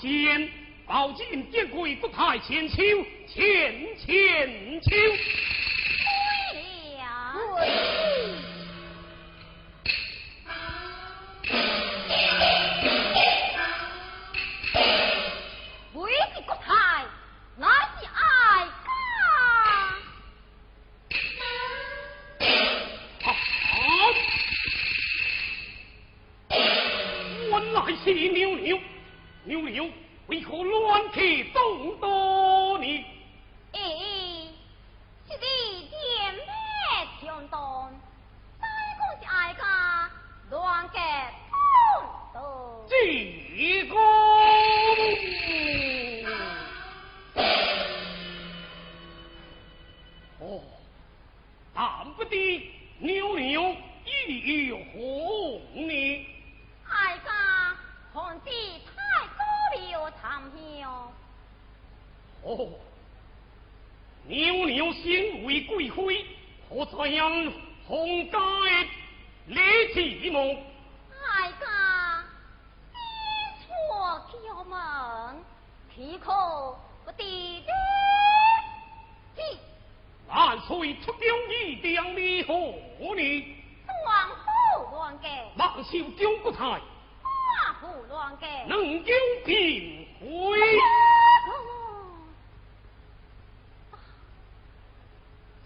先，宝剑剑贵，国泰千秋，千千秋。岂可不敌的？万岁出宫一定礼贺你。王府乱改，万寿中国台。华府乱改，能丢平会。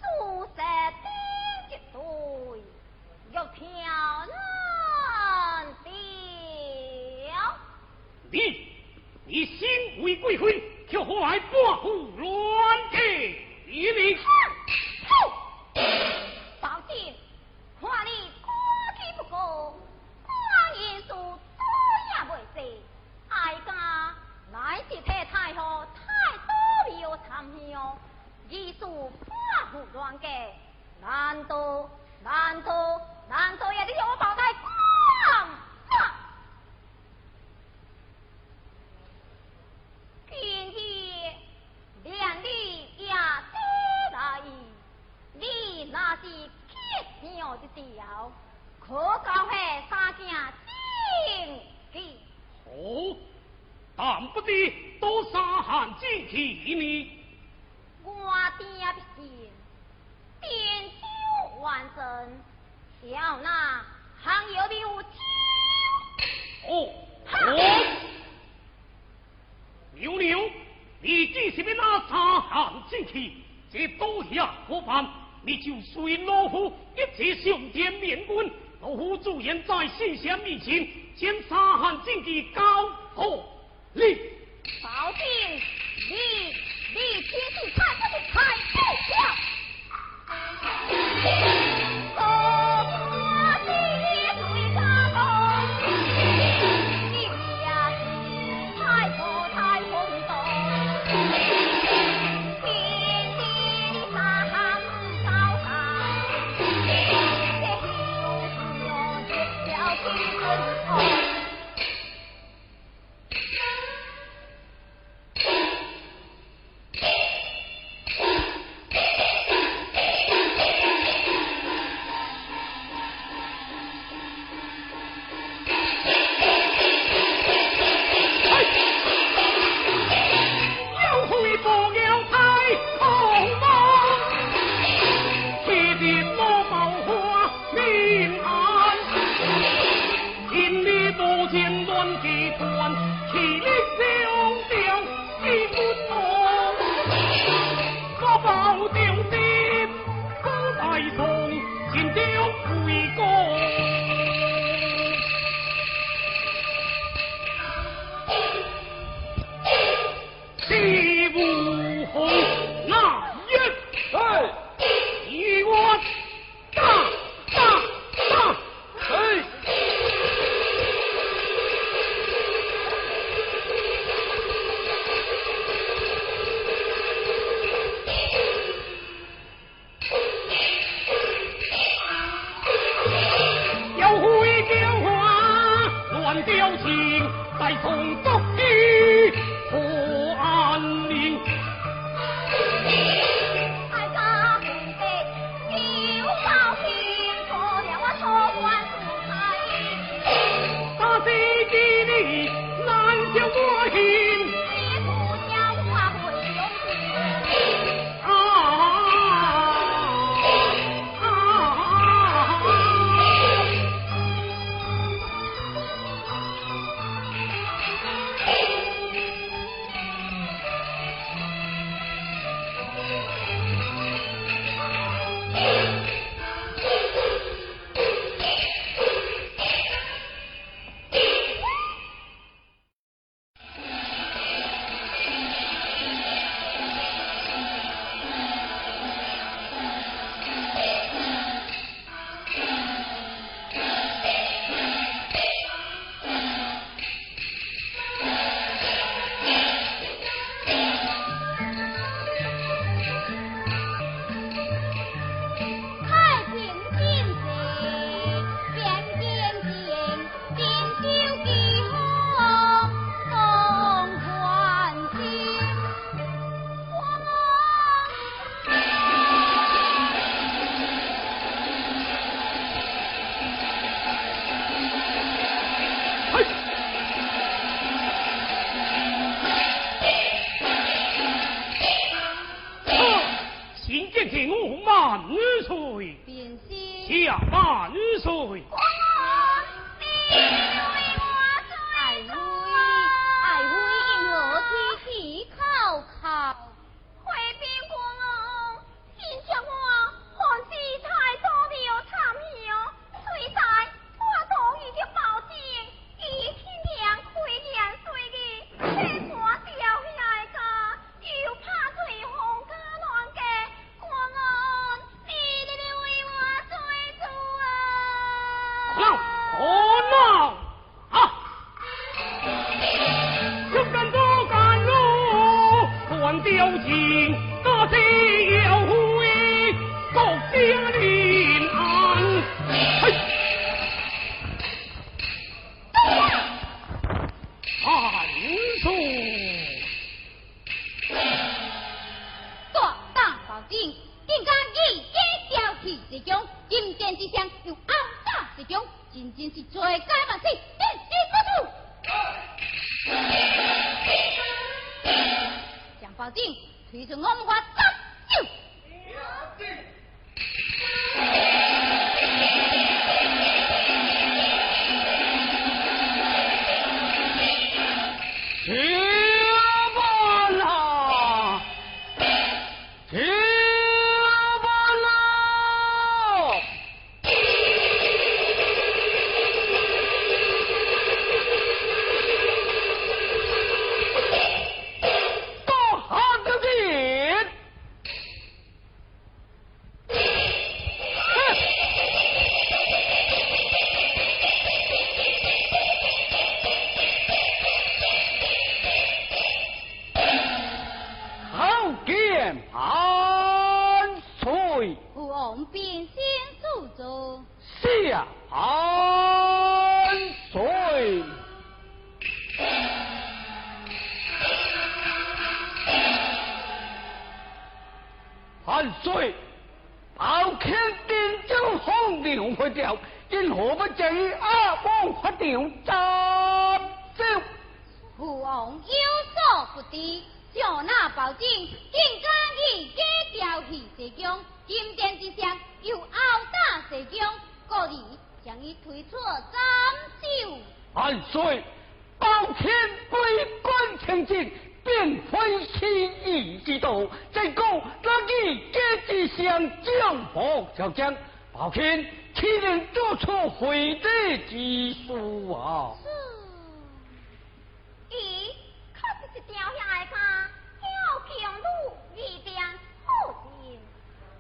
朱色丁一对，又挑难调。你，你心为贵妃，却何来半户乱给你？宝剑，看你过气不过，光言数多也未济。哀家乃是太太后太多有参详，艺术花不乱给，难道难道难道也得要我宝带光？今日连你也得来。你那是奇妙的调，可教下三件精气。哦，但不知多少汉精气呢？我爹的心，点酒完成，小那还有六酒。哦哦，牛牛，你既是要那三汉精气，这多下何办？你就随老夫一起上殿面君，老夫自然在圣贤面前，将三汉禁忌交付你。保定，你你亲自看 Thùng.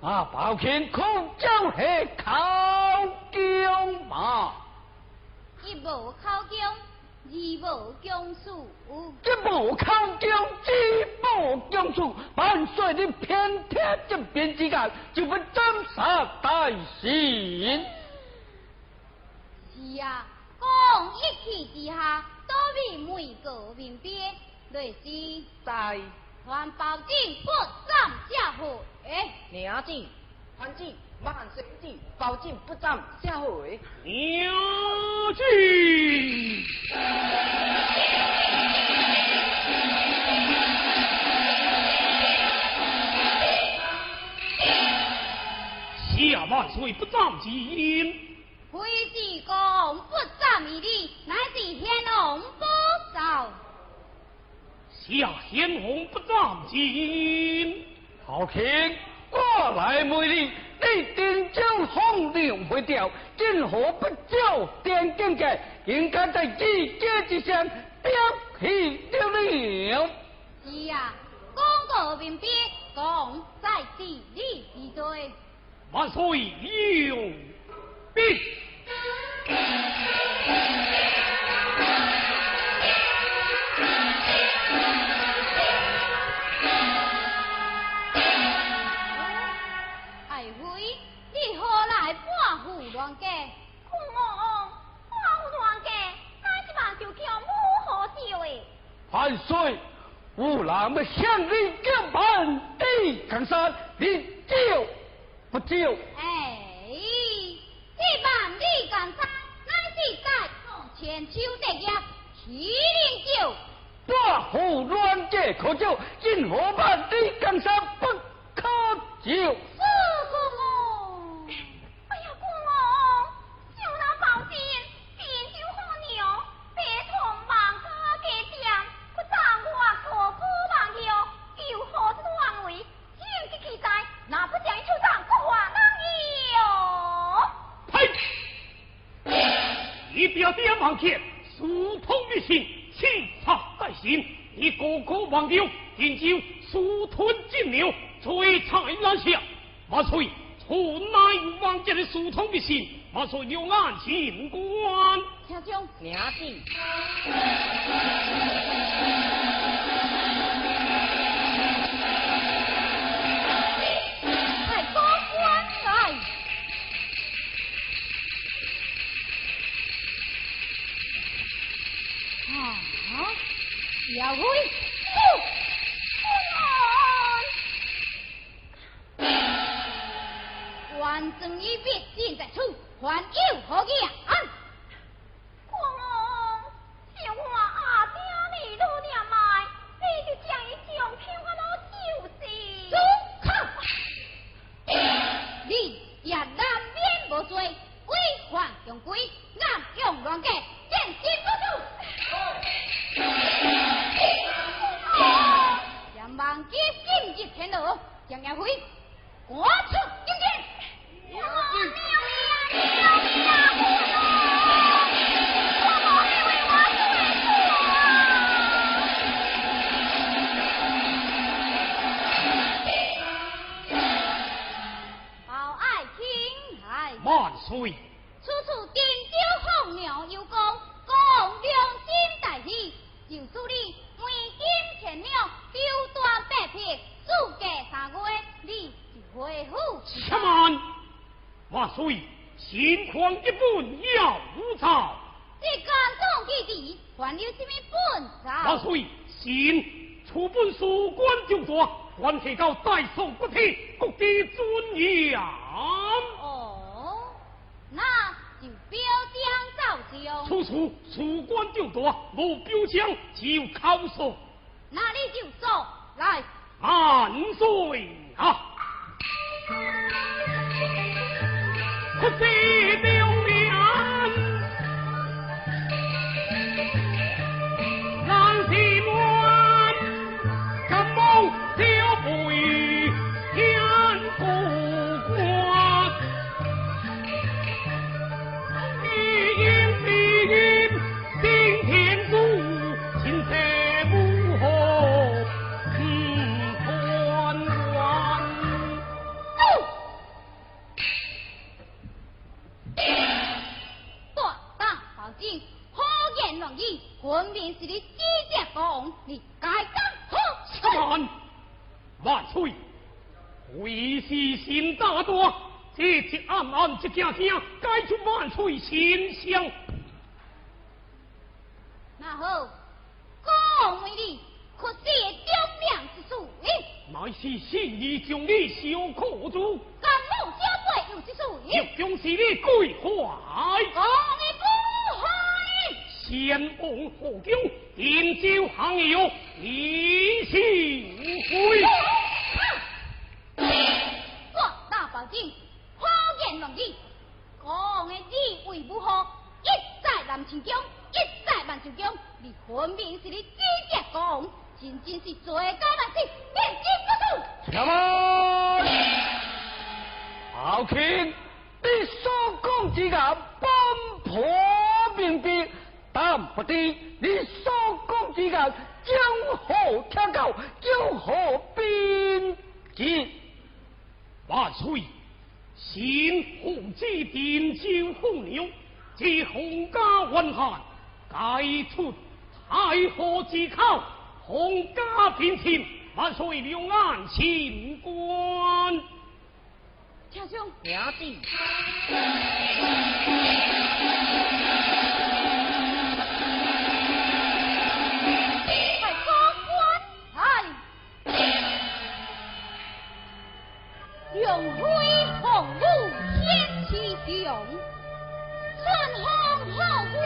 啊！抱歉，苦中下口僵嘛。一无口僵，二无僵树。一无口僵，二无僵树，万岁！你偏听一边之间，就要斩杀大仙。是啊，讲一气之下，多为每个民兵，对是。在。传宝镜不战下回。哎，娘子，传子万岁子，保镜不战下回。娘子。万岁不战之令，非是公不战之令，乃是天龙不造。是啊，鲜红不沾襟。好听，我来问你，你点将红调不掉？任何不照点境界，应该在自家之上表现了。是啊，功过并必讲，在地利之最。万岁，有。万岁，心狂一本要无照。这干中弟弟还有什么本照？万岁，心出本书官就做，还提高代受不提，国的尊严。哦，那就标将造就。处处书官就多，无标将就考索。那你就走来，万岁啊！可惜分明是你机智讲，你该当何？臣万岁，为是心大多，这一暗暗一件件，该出万岁心香。那好，讲为你可是忠良之术，乃是信义将你小可住。甘梦家贵有之术，又将是你归怀。讲你不害。先王何将点招行友，以情归。我大宝剑，花言乱语，讲的你为不好，一再南清江，一再万寿江，你分明是？你机智讲，真正是罪高万死，面子不住。什么？好听，你所讲之言，奔破明白。但不知你所讲之言，将何天高，将何边界？万岁！先皇之点招红鸟，这洪家混汉，该出太和之口，洪家变迁，万岁两岸清官。丞相，娘子。用辉红武天气雄，春风好花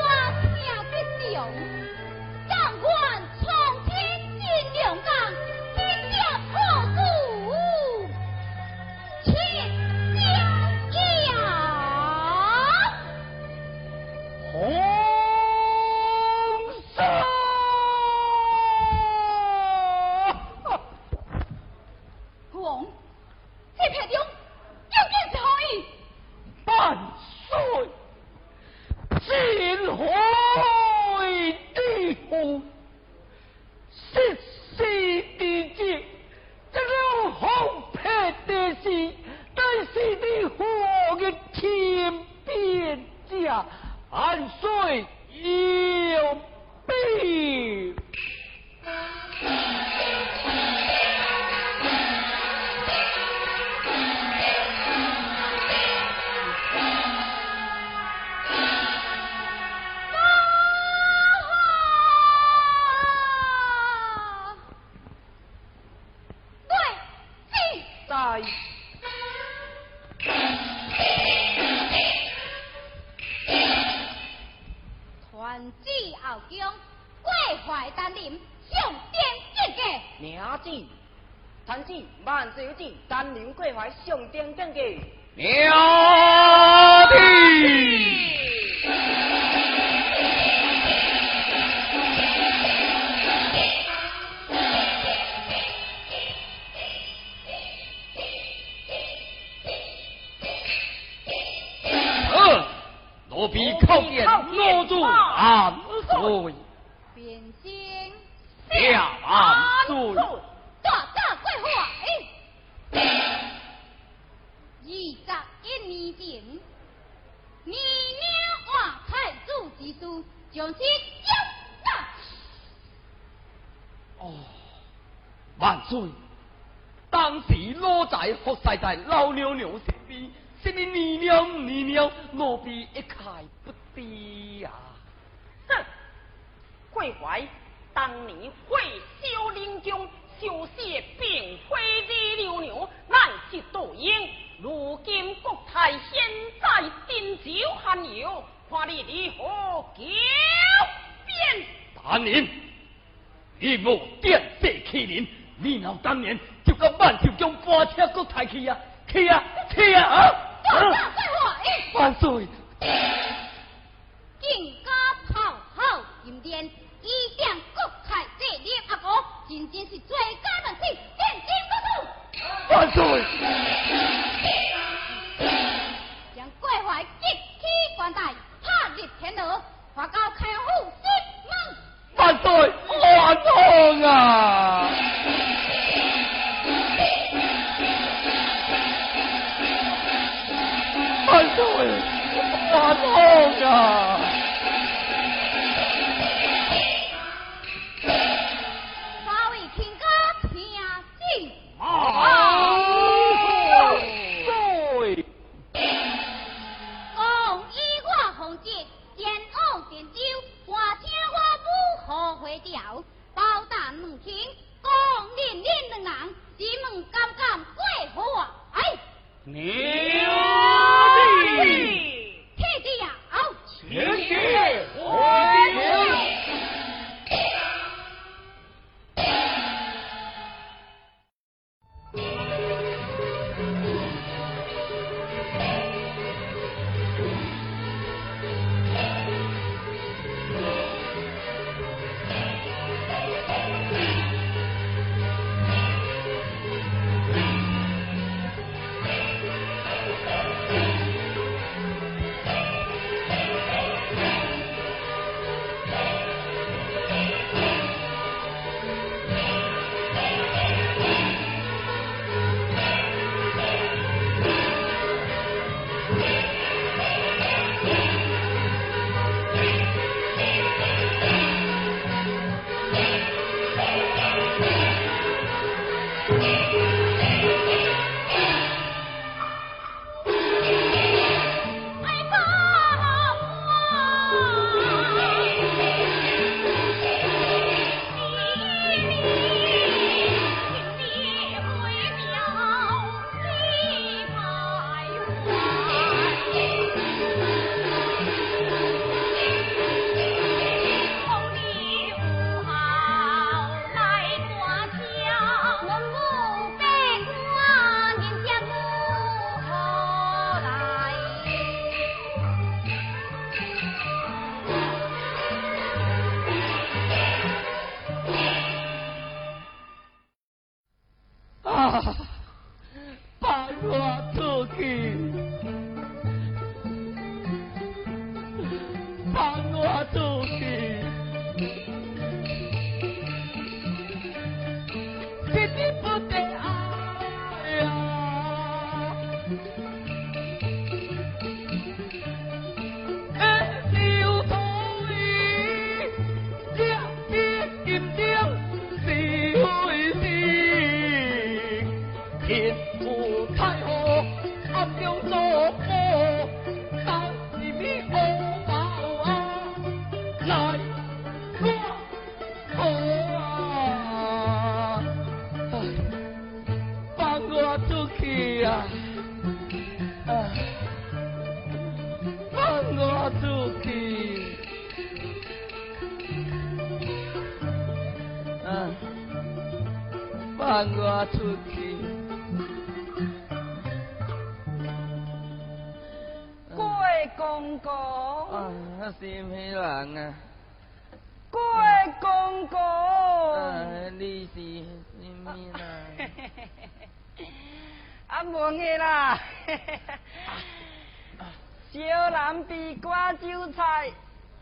听吉祥，臣子后宫，跪怀丹林，向天敬祭。娘子，臣子万岁有，丹林跪怀，向天敬祭。娘子。万岁！变心下万岁！大将归还。咦？二十一年前，你娘换太子之子，将心一动。哦，万岁！当时老仔伏在在老娘娘身边，什里娘娘娘娘，奴婢一概不知呀。桂怀，当年会修林中，修谢并非的牛牛，乃是杜英。如今国泰现在丁酒汉有，看你如何狡辩。大人，你莫点这欺人，你老当年就该万寿宫搬车国泰去呀，去呀，去啊！万岁！万岁！金家炮号金殿。一将国泰这立阿哥，真仅是最佳的事，千金不输。万岁！将桂怀集体关带，拍入天牢，华高开府西门。万岁！万岁啊！万岁！万岁啊！啊，无个啦。小南地瓜韭菜，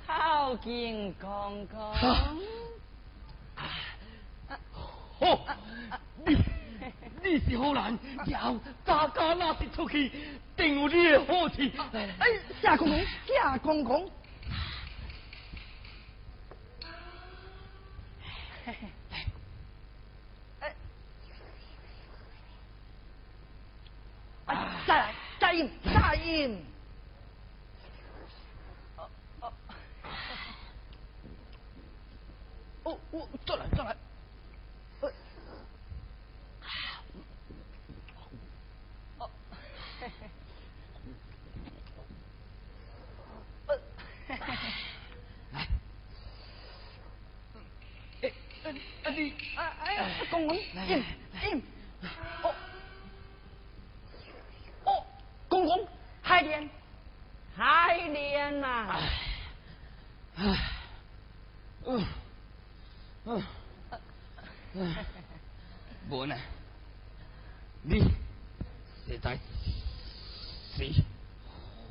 好健康康。哦，你你是好人，要大家那是出去，定有你的好处。哎，夏公公，夏公公。哎，再来，再饮，再饮。哦哦，再来，再来。公公，饮饮，哦哦，公公，海莲，海莲呐，唉，嗯嗯嗯，无呢，你实在是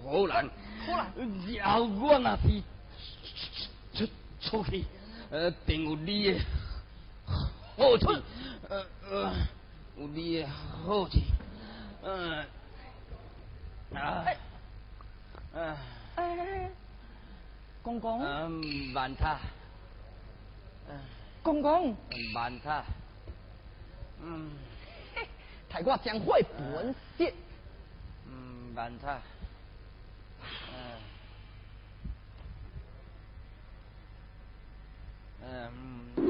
好人，好人，要我那是出出去，呃，定有你的。公公，嗯，慢他，嗯，公。公，慢他，嗯，替我将会本色，嗯，慢他，嗯，嗯。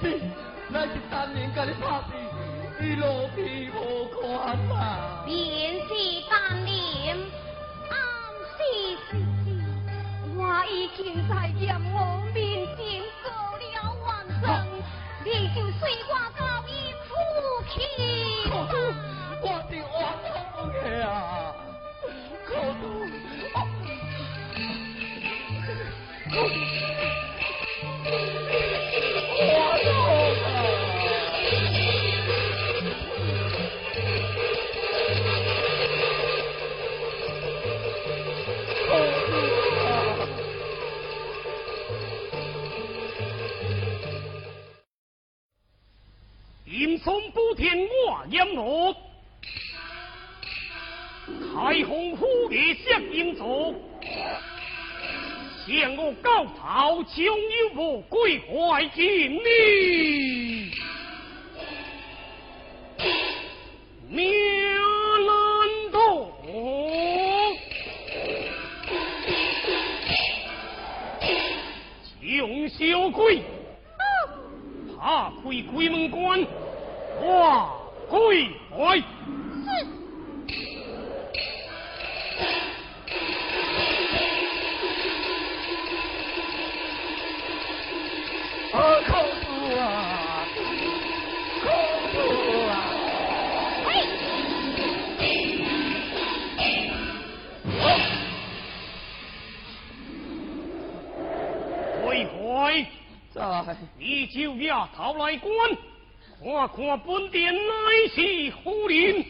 别死，乃是三年甲你拍死，你路皮无看啦！便是当年，暗是是是，我已经在阎王面前做了完证，你就随金松补天我阎罗，开封府的响应座，向我高陶将有无归怀金你，命难夺，将小鬼。打开鬼门关，哇，鬼来！你就呀，逃来观，看看本殿乃是何人？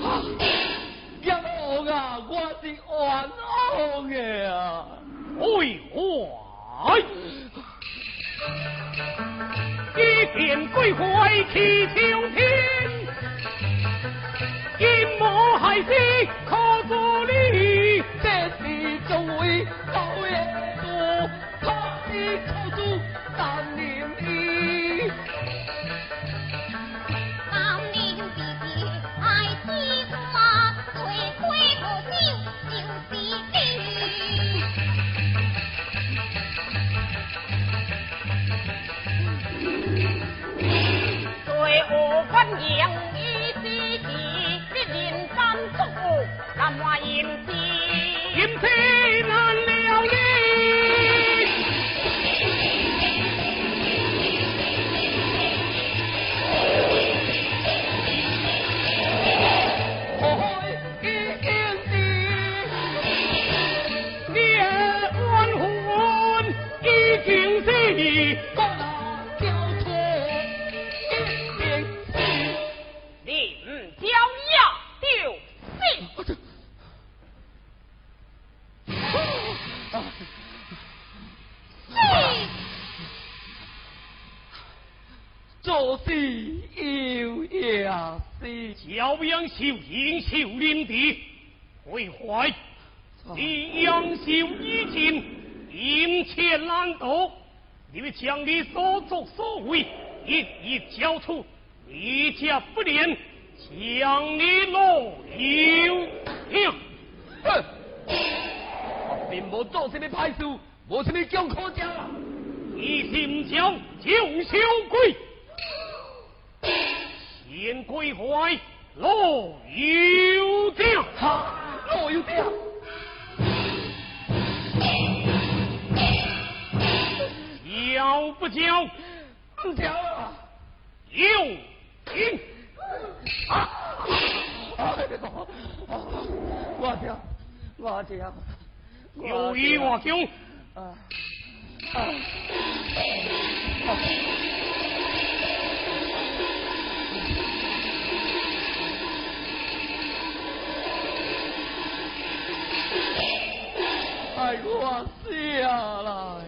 啊，冤枉啊！我是冤枉的啊！为何？一片归怀祈求天，阴谋害死可作你，这是众位。将为一一交出，一家不廉，将你落油刑。哼！我并无做什么歹事，无什么讲可讲。你心将就小鬼，先归怀落油刑。哈，落油刑。交不交？不交啊！有听啊！我交，我交，有意我交。啊啊！哎，我死了。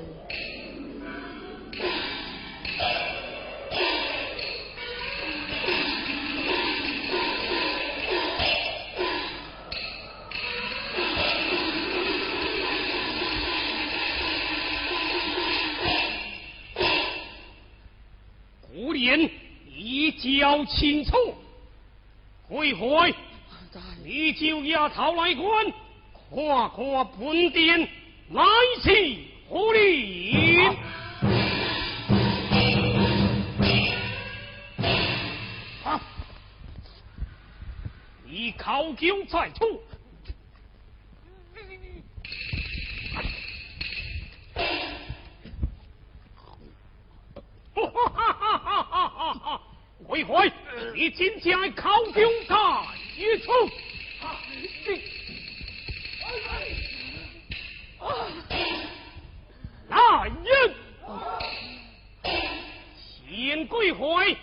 胡连一交清楚，回回你就押逃来关，看看本殿来是何人。你考究在处，回回，你今天考究在处，来人，先归回，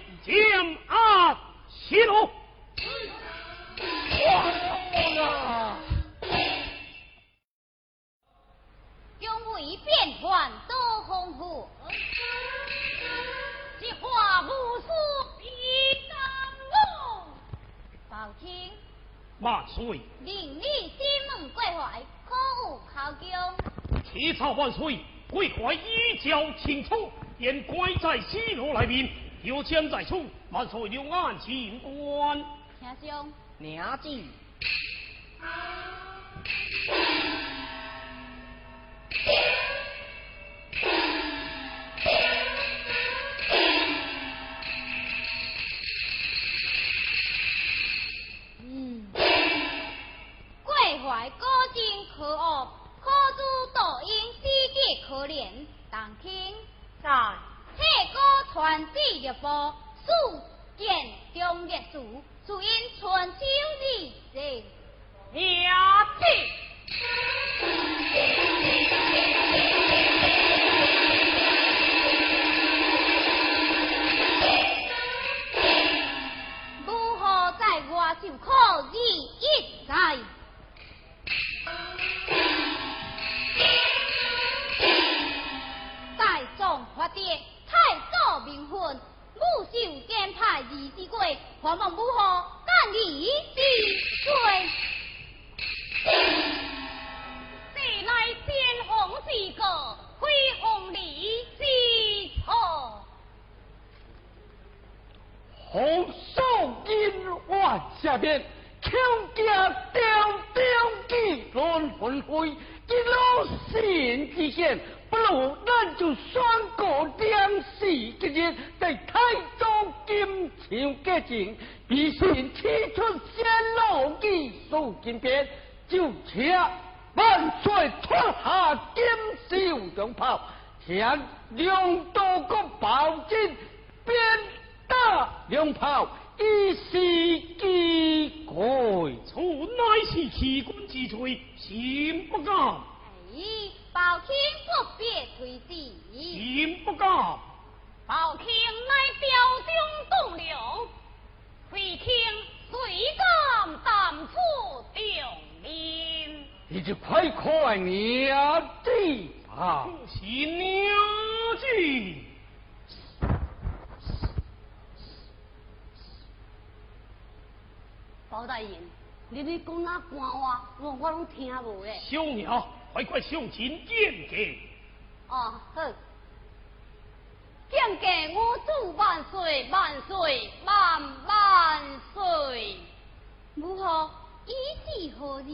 有枪在处，万岁留案清官。听兄，娘子。传旨入播，速见中烈书，属因春秋日人。推辞。心不敢。宝卿乃雕中栋梁，非卿谁敢担此重任？你就快快娘子吧。是娘子。包大人，你你讲哪官话，我我拢听无咧。小鸟，快快上前见见。哦，好。敬给我主万岁万岁万万岁！母后？以是何人？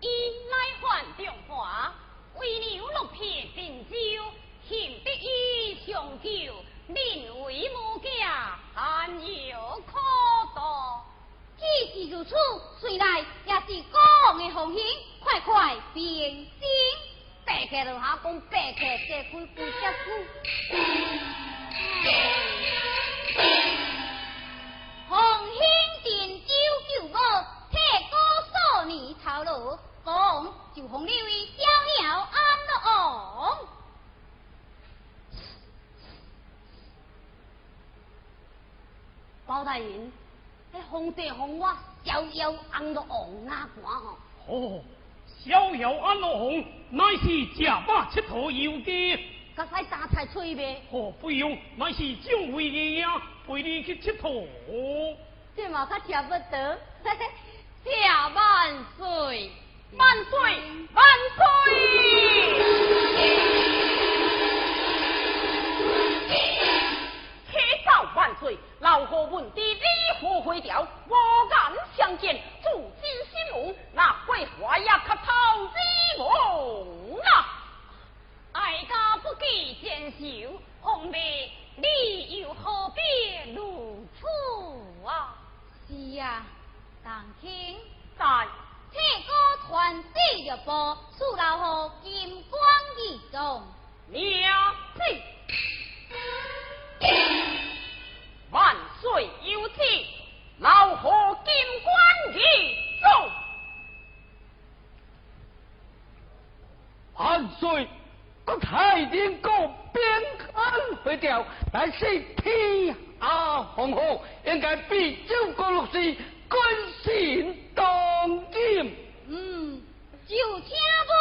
伊乃范中华，为牛六片珍酒，献得伊上酒，宁为母家，安有可道。既是如此，随来也是国王的奉行，快快变心。白客落下讲白客，这开不下句。奉行定酒救母，铁锅数年操劳，国王就封你为逍遥安乐王。包大人。那皇帝封我逍遥安乐王哪官吼？哦，逍遥安乐王乃是假马七头游的，甲使打菜吹呗？哦，不用，乃是将位爷爷陪你去佚佗。这嘛较吃不得 假万岁，万岁，万岁！老何问的李何会调，我敢相见，祝金心母，那桂花也可讨之梦啊！哀家不计见秀，红梅，你又何必如此啊？是呀，当听在铁锅传旨入播，恕老何金光义中。娘子。万岁有旨，老何金冠义奏。万岁，国太定国边安回调，乃是天下皇后，应该比九国六世君心当今。嗯，就请母何以将亲。